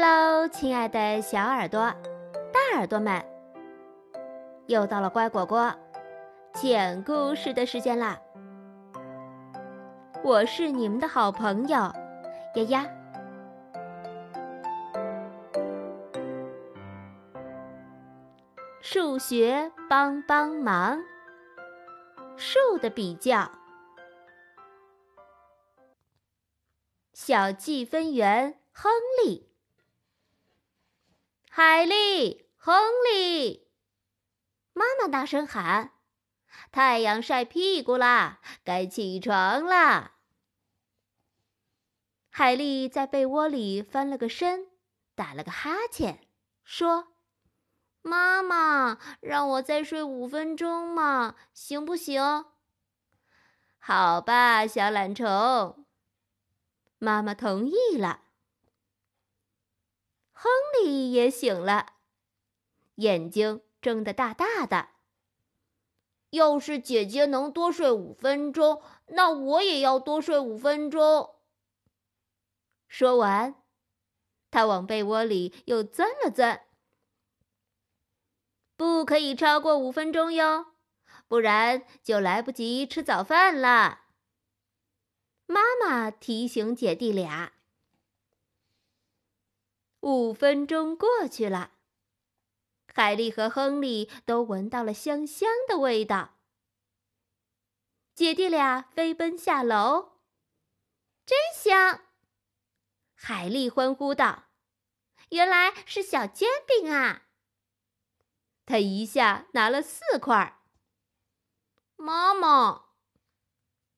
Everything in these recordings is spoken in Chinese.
Hello，亲爱的小耳朵、大耳朵们，又到了乖果果讲故事的时间啦！我是你们的好朋友丫丫。数学帮帮忙，数的比较，小计分员亨利。海莉，亨利！妈妈大声喊：“太阳晒屁股啦，该起床啦！”海莉在被窝里翻了个身，打了个哈欠，说：“妈妈，让我再睡五分钟嘛，行不行？”“好吧，小懒虫。”妈妈同意了。亨利也醒了，眼睛睁得大大的。要是姐姐能多睡五分钟，那我也要多睡五分钟。说完，他往被窝里又钻了钻。不可以超过五分钟哟，不然就来不及吃早饭了。妈妈提醒姐弟俩。五分钟过去了，海莉和亨利都闻到了香香的味道。姐弟俩飞奔下楼，真香！海莉欢呼道：“原来是小煎饼啊！”他一下拿了四块。妈妈，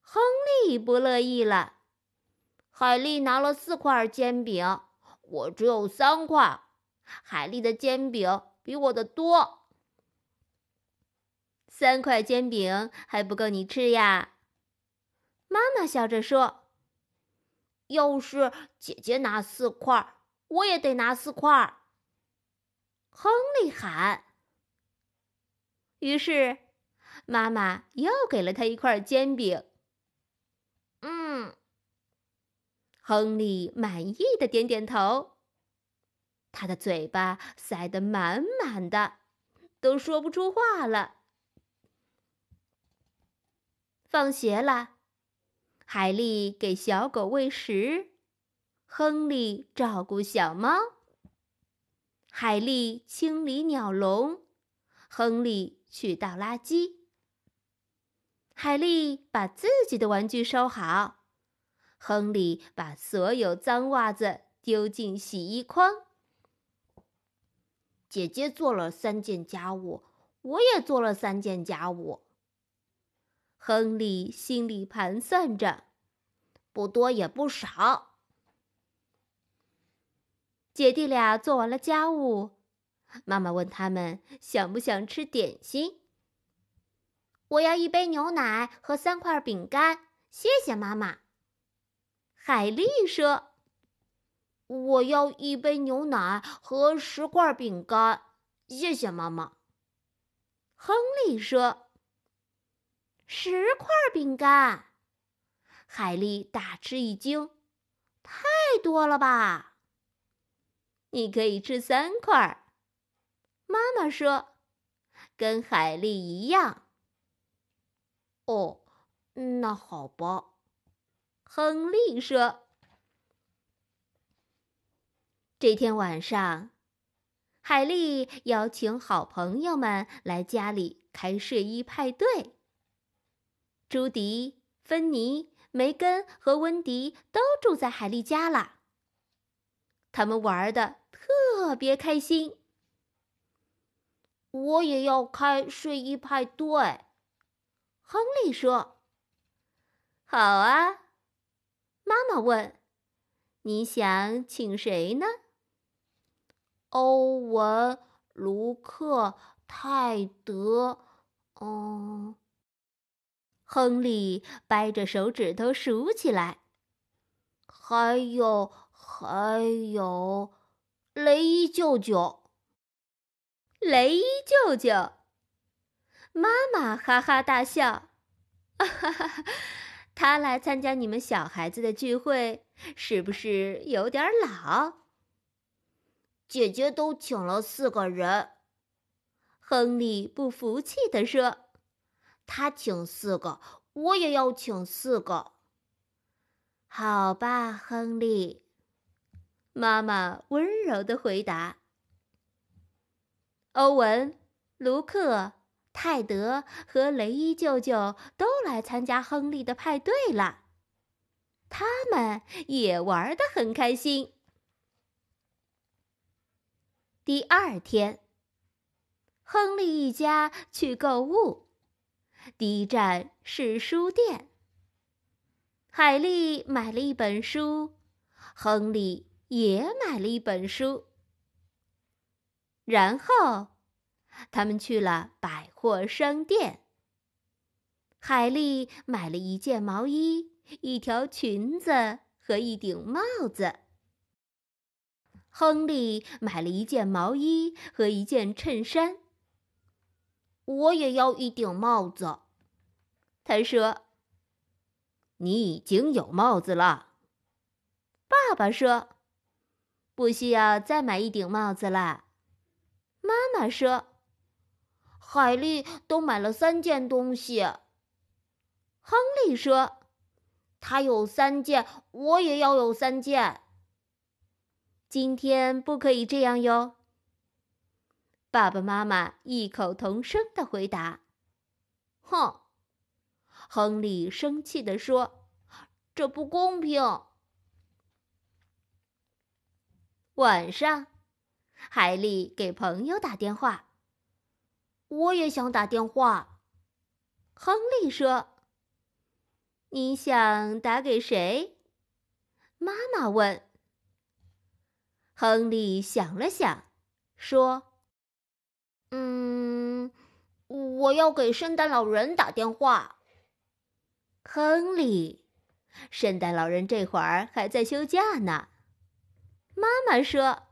亨利不乐意了。海莉拿了四块煎饼。我只有三块，海丽的煎饼比我的多。三块煎饼还不够你吃呀？妈妈笑着说：“要是姐姐拿四块，我也得拿四块。”亨利喊。于是，妈妈又给了他一块煎饼。嗯。亨利满意的点点头，他的嘴巴塞得满满的，都说不出话了。放学了，海莉给小狗喂食，亨利照顾小猫，海莉清理鸟笼，亨利去倒垃圾。海莉把自己的玩具收好。亨利把所有脏袜子丢进洗衣筐。姐姐做了三件家务，我也做了三件家务。亨利心里盘算着，不多也不少。姐弟俩做完了家务，妈妈问他们想不想吃点心。我要一杯牛奶和三块饼干，谢谢妈妈。海莉说：“我要一杯牛奶和十块饼干，谢谢妈妈。”亨利说：“十块饼干。”海莉大吃一惊：“太多了吧？”你可以吃三块。妈妈说：“跟海莉一样。”哦，那好吧。亨利说：“这天晚上，海莉邀请好朋友们来家里开睡衣派对。朱迪、芬妮、梅根和温迪都住在海莉家了。他们玩的特别开心。我也要开睡衣派对。”亨利说：“好啊。”妈妈问：“你想请谁呢？”欧文、卢克、泰德，嗯，亨利掰着手指头数起来，还有还有，雷伊舅舅，雷伊舅舅，妈妈哈哈大笑，哈哈哈。他来参加你们小孩子的聚会，是不是有点老？姐姐都请了四个人。”亨利不服气地说：“他请四个，我也要请四个。”好吧，亨利。妈妈温柔的回答。欧文、卢克、泰德和雷伊舅舅都来参加亨利的派对了，他们也玩得很开心。第二天，亨利一家去购物，第一站是书店。海莉买了一本书，亨利也买了一本书。然后，他们去了百货商店。海丽买了一件毛衣、一条裙子和一顶帽子。亨利买了一件毛衣和一件衬衫。我也要一顶帽子，他说。你已经有帽子了，爸爸说：“不需要再买一顶帽子了。”妈妈说：“海丽都买了三件东西。”你说：“他有三件，我也要有三件。”今天不可以这样哟。爸爸妈妈异口同声的回答：“哼。”亨利生气地说：“这不公平。”晚上，海莉给朋友打电话。我也想打电话。亨利说：“你想打给谁？”妈妈问。亨利想了想，说：“嗯，我要给圣诞老人打电话。”亨利，圣诞老人这会儿还在休假呢。妈妈说：“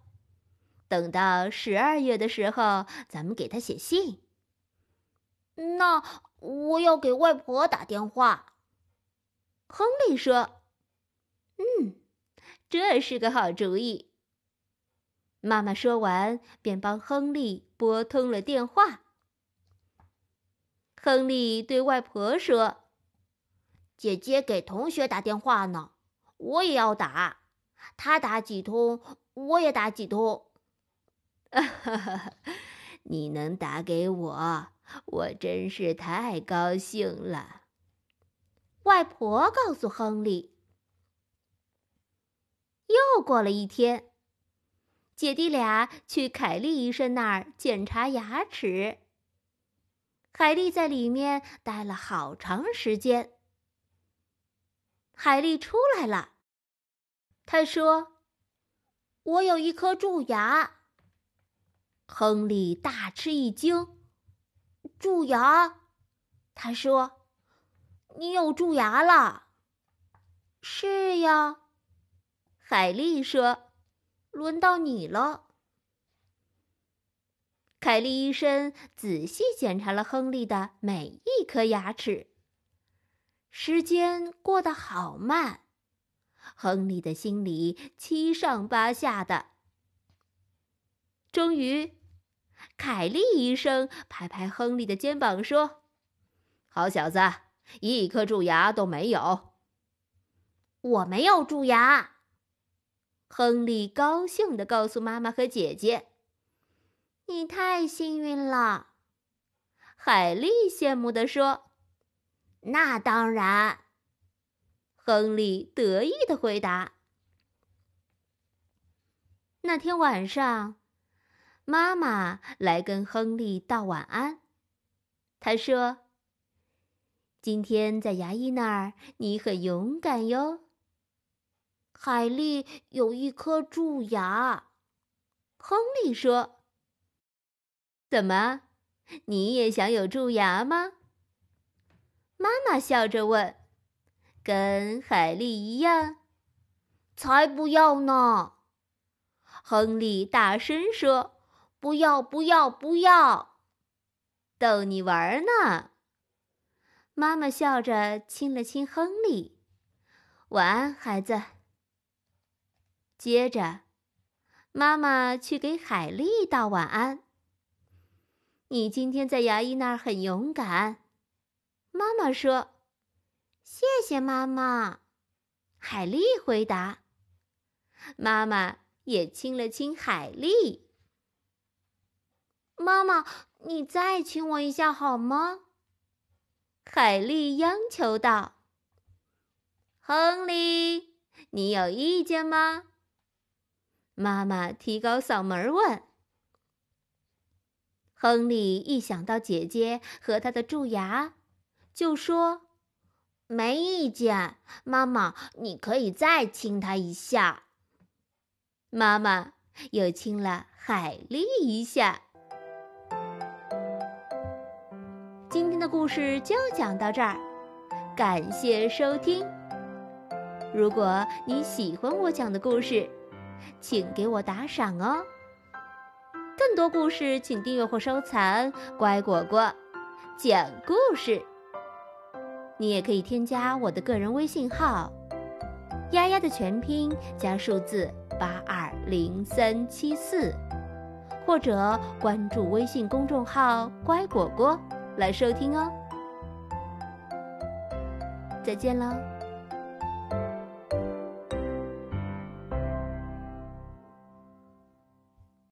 等到十二月的时候，咱们给他写信。”那我要给外婆打电话。亨利说：“嗯，这是个好主意。”妈妈说完，便帮亨利拨通了电话。亨利对外婆说。姐姐给同学打电话呢，我也要打。他打几通，我也打几通。哈哈，你能打给我，我真是太高兴了。外婆告诉亨利。又过了一天，姐弟俩去凯利医生那儿检查牙齿。海莉在里面待了好长时间。海莉出来了，他说：“我有一颗蛀牙。”亨利大吃一惊：“蛀牙？”他说：“你有蛀牙了？”“是呀。”海丽说：“轮到你了。”凯莉医生仔细检查了亨利的每一颗牙齿。时间过得好慢，亨利的心里七上八下的。终于，凯利医生拍拍亨利的肩膀说：“好小子，一颗蛀牙都没有。”我没有蛀牙。亨利高兴地告诉妈妈和姐姐：“你太幸运了。”海莉羡慕地说。那当然，亨利得意的回答。那天晚上，妈妈来跟亨利道晚安。她说：“今天在牙医那儿，你很勇敢哟。”海莉有一颗蛀牙，亨利说：“怎么，你也想有蛀牙吗？”妈妈笑着问：“跟海莉一样？”“才不要呢！”亨利大声说：“不要，不要，不要！”逗你玩呢。妈妈笑着亲了亲亨利：“晚安，孩子。”接着，妈妈去给海丽道晚安。你今天在牙医那儿很勇敢，妈妈说。谢谢妈妈，海丽回答。妈妈也亲了亲海丽。妈妈，你再亲我一下好吗？海丽央求道。亨利，你有意见吗？妈妈提高嗓门问。亨利一想到姐姐和她的蛀牙，就说。没意见，妈妈，你可以再亲他一下。妈妈又亲了海丽一下。故事就讲到这儿，感谢收听。如果你喜欢我讲的故事，请给我打赏哦。更多故事，请订阅或收藏“乖果果讲故事”。你也可以添加我的个人微信号“丫丫”的全拼加数字八二零三七四，或者关注微信公众号“乖果果”来收听哦。再见了。